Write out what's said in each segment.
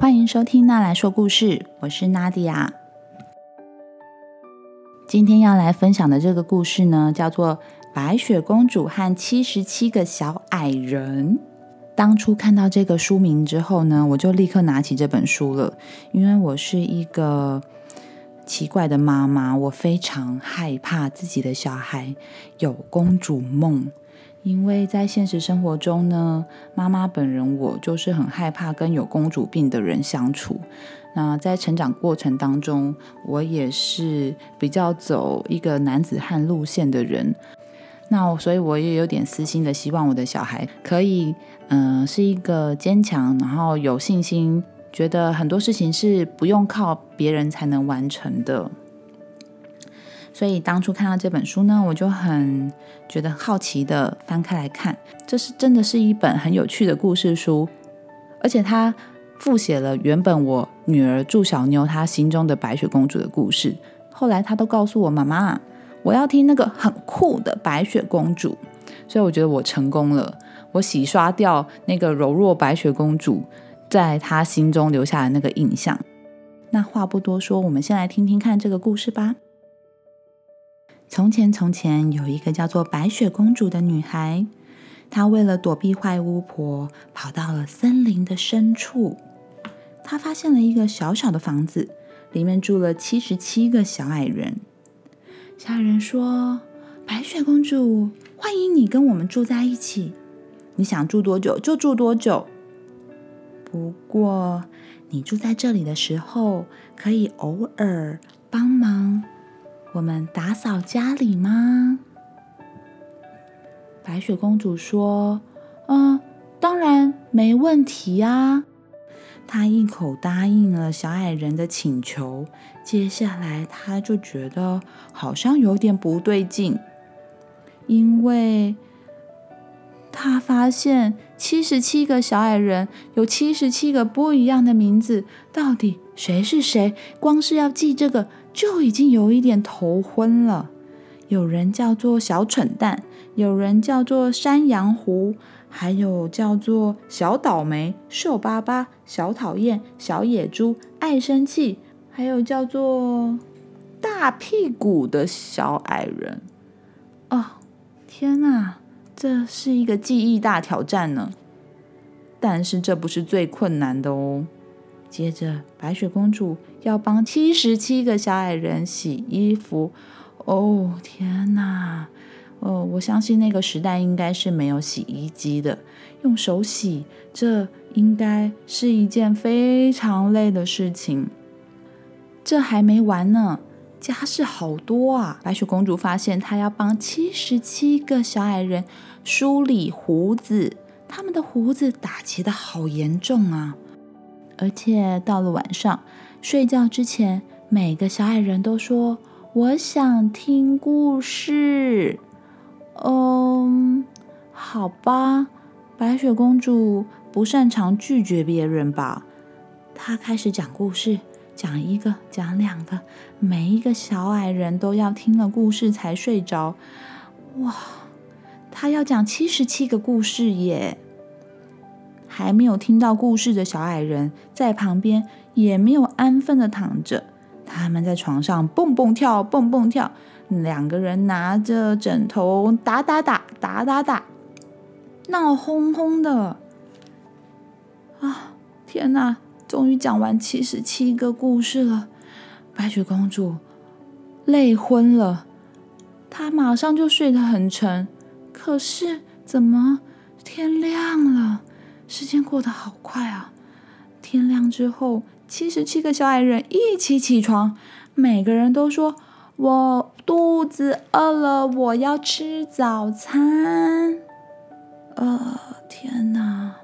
欢迎收听娜来说故事，我是娜迪亚。今天要来分享的这个故事呢，叫做《白雪公主和七十七个小矮人》。当初看到这个书名之后呢，我就立刻拿起这本书了，因为我是一个奇怪的妈妈，我非常害怕自己的小孩有公主梦。因为在现实生活中呢，妈妈本人我就是很害怕跟有公主病的人相处。那在成长过程当中，我也是比较走一个男子汉路线的人。那所以我也有点私心的希望我的小孩可以，嗯，是一个坚强，然后有信心，觉得很多事情是不用靠别人才能完成的。所以当初看到这本书呢，我就很觉得好奇的翻开来看，这是真的是一本很有趣的故事书，而且它复写了原本我女儿祝小妞她心中的白雪公主的故事。后来她都告诉我妈妈，我要听那个很酷的白雪公主，所以我觉得我成功了，我洗刷掉那个柔弱白雪公主在她心中留下的那个印象。那话不多说，我们先来听听看这个故事吧。从前，从前有一个叫做白雪公主的女孩，她为了躲避坏巫婆，跑到了森林的深处。她发现了一个小小的房子，里面住了七十七个小矮人。小矮人说：“白雪公主，欢迎你跟我们住在一起。你想住多久就住多久。不过，你住在这里的时候，可以偶尔帮忙。”我们打扫家里吗？白雪公主说：“嗯，当然没问题啊。”她一口答应了小矮人的请求。接下来，她就觉得好像有点不对劲，因为她发现七十七个小矮人有七十七个不一样的名字，到底谁是谁？光是要记这个。就已经有一点头昏了。有人叫做小蠢蛋，有人叫做山羊胡，还有叫做小倒霉、瘦巴巴、小讨厌、小野猪、爱生气，还有叫做大屁股的小矮人。哦，天哪，这是一个记忆大挑战呢！但是这不是最困难的哦。接着，白雪公主要帮七十七个小矮人洗衣服。哦，天哪！哦，我相信那个时代应该是没有洗衣机的，用手洗，这应该是一件非常累的事情。这还没完呢，家事好多啊！白雪公主发现，她要帮七十七个小矮人梳理胡子，他们的胡子打结的好严重啊！而且到了晚上睡觉之前，每个小矮人都说：“我想听故事。”嗯，好吧。白雪公主不擅长拒绝别人吧？她开始讲故事，讲一个，讲两个，每一个小矮人都要听了故事才睡着。哇，她要讲七十七个故事耶！还没有听到故事的小矮人在旁边也没有安分的躺着，他们在床上蹦蹦跳，蹦蹦跳，两个人拿着枕头打打打，打打打，闹哄哄的。啊，天哪！终于讲完七十七个故事了，白雪公主累昏了，她马上就睡得很沉。可是怎么天亮了？时间过得好快啊！天亮之后，七十七个小矮人一起起床，每个人都说：“我肚子饿了，我要吃早餐。”呃，天哪！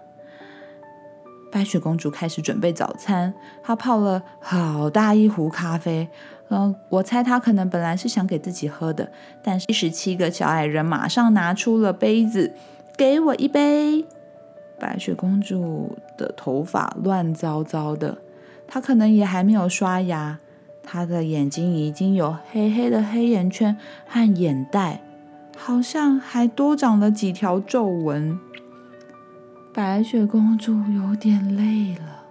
白雪公主开始准备早餐，她泡了好大一壶咖啡。嗯，我猜她可能本来是想给自己喝的，但七十七个小矮人马上拿出了杯子，给我一杯。白雪公主的头发乱糟糟的，她可能也还没有刷牙，她的眼睛已经有黑黑的黑眼圈和眼袋，好像还多长了几条皱纹。白雪公主有点累了，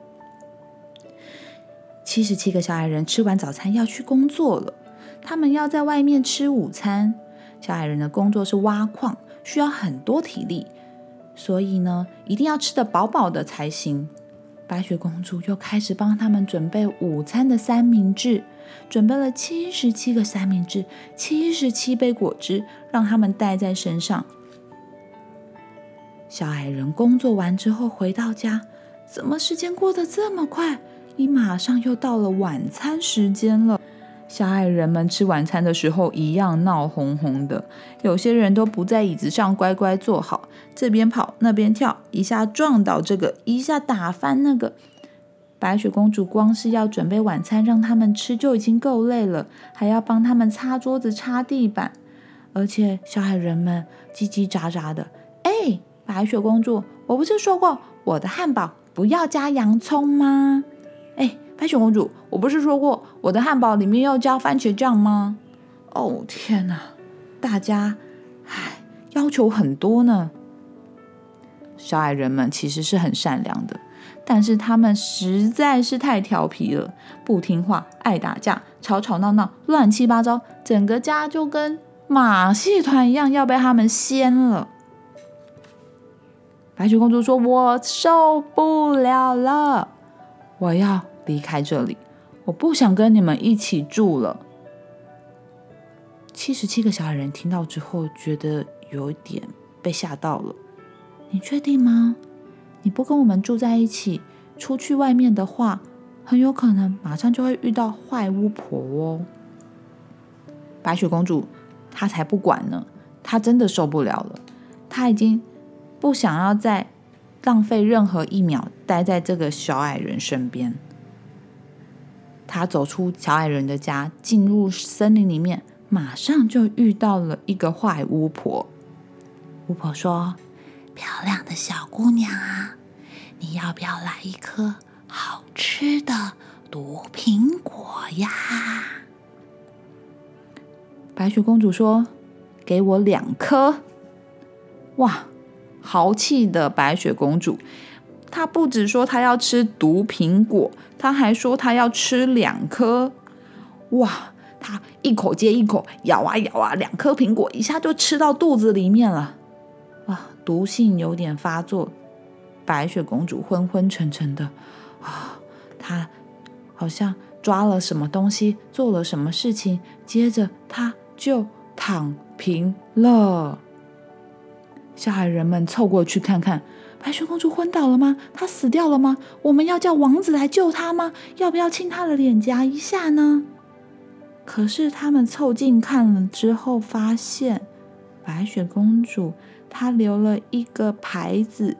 七十七个小矮人吃完早餐要去工作了，他们要在外面吃午餐。小矮人的工作是挖矿，需要很多体力，所以呢，一定要吃得饱饱的才行。白雪公主又开始帮他们准备午餐的三明治，准备了七十七个三明治，七十七杯果汁，让他们带在身上。小矮人工作完之后回到家，怎么时间过得这么快？一马上又到了晚餐时间了。小矮人们吃晚餐的时候一样闹哄哄的，有些人都不在椅子上乖乖坐好，这边跑那边跳，一下撞倒这个，一下打翻那个。白雪公主光是要准备晚餐让他们吃就已经够累了，还要帮他们擦桌子、擦地板，而且小矮人们叽叽喳喳的。哎，白雪公主，我不是说过我的汉堡不要加洋葱吗？白雪公主，我不是说过我的汉堡里面要加番茄酱吗？哦天哪，大家唉要求很多呢。小矮人们其实是很善良的，但是他们实在是太调皮了，不听话，爱打架，吵吵闹闹，乱七八糟，整个家就跟马戏团一样，要被他们掀了。白雪公主说：“我受不了了，我要。”离开这里，我不想跟你们一起住了。七十七个小矮人听到之后，觉得有点被吓到了。你确定吗？你不跟我们住在一起，出去外面的话，很有可能马上就会遇到坏巫婆哦。白雪公主她才不管呢，她真的受不了了，她已经不想要再浪费任何一秒待在这个小矮人身边。他走出小矮人的家，进入森林里面，马上就遇到了一个坏巫婆。巫婆说：“漂亮的小姑娘啊，你要不要来一颗好吃的毒苹果呀？”白雪公主说：“给我两颗。”哇，豪气的白雪公主！他不止说他要吃毒苹果，他还说他要吃两颗。哇！他一口接一口咬啊咬啊，两颗苹果一下就吃到肚子里面了。哇！毒性有点发作，白雪公主昏昏沉沉的啊，她好像抓了什么东西，做了什么事情，接着她就躺平了。小矮人们凑过去看看。白雪公主昏倒了吗？她死掉了吗？我们要叫王子来救她吗？要不要亲她的脸颊一下呢？可是他们凑近看了之后，发现白雪公主她留了一个牌子，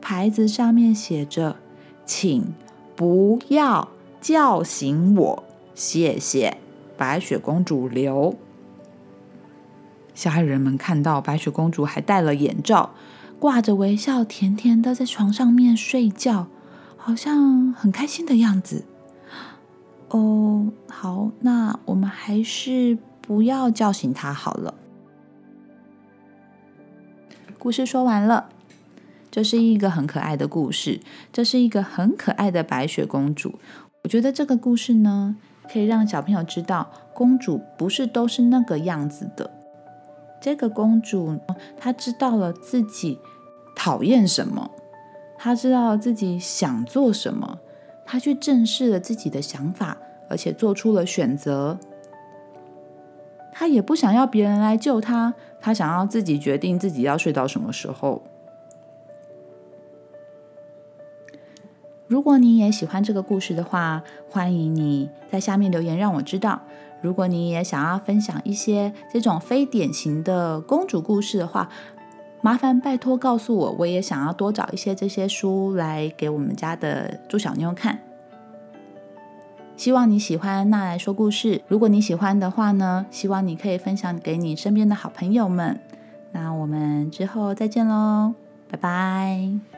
牌子上面写着：“请不要叫醒我，谢谢。”白雪公主留。小矮人们看到白雪公主还戴了眼罩。挂着微笑，甜甜的在床上面睡觉，好像很开心的样子。哦，好，那我们还是不要叫醒他好了。故事说完了，这是一个很可爱的故事，这是一个很可爱的白雪公主。我觉得这个故事呢，可以让小朋友知道，公主不是都是那个样子的。这个公主，她知道了自己。讨厌什么？他知道自己想做什么，他去正视了自己的想法，而且做出了选择。他也不想要别人来救他，他想要自己决定自己要睡到什么时候。如果你也喜欢这个故事的话，欢迎你在下面留言让我知道。如果你也想要分享一些这种非典型的公主故事的话，麻烦拜托告诉我，我也想要多找一些这些书来给我们家的猪小妞看。希望你喜欢那来说故事。如果你喜欢的话呢，希望你可以分享给你身边的好朋友们。那我们之后再见喽，拜拜。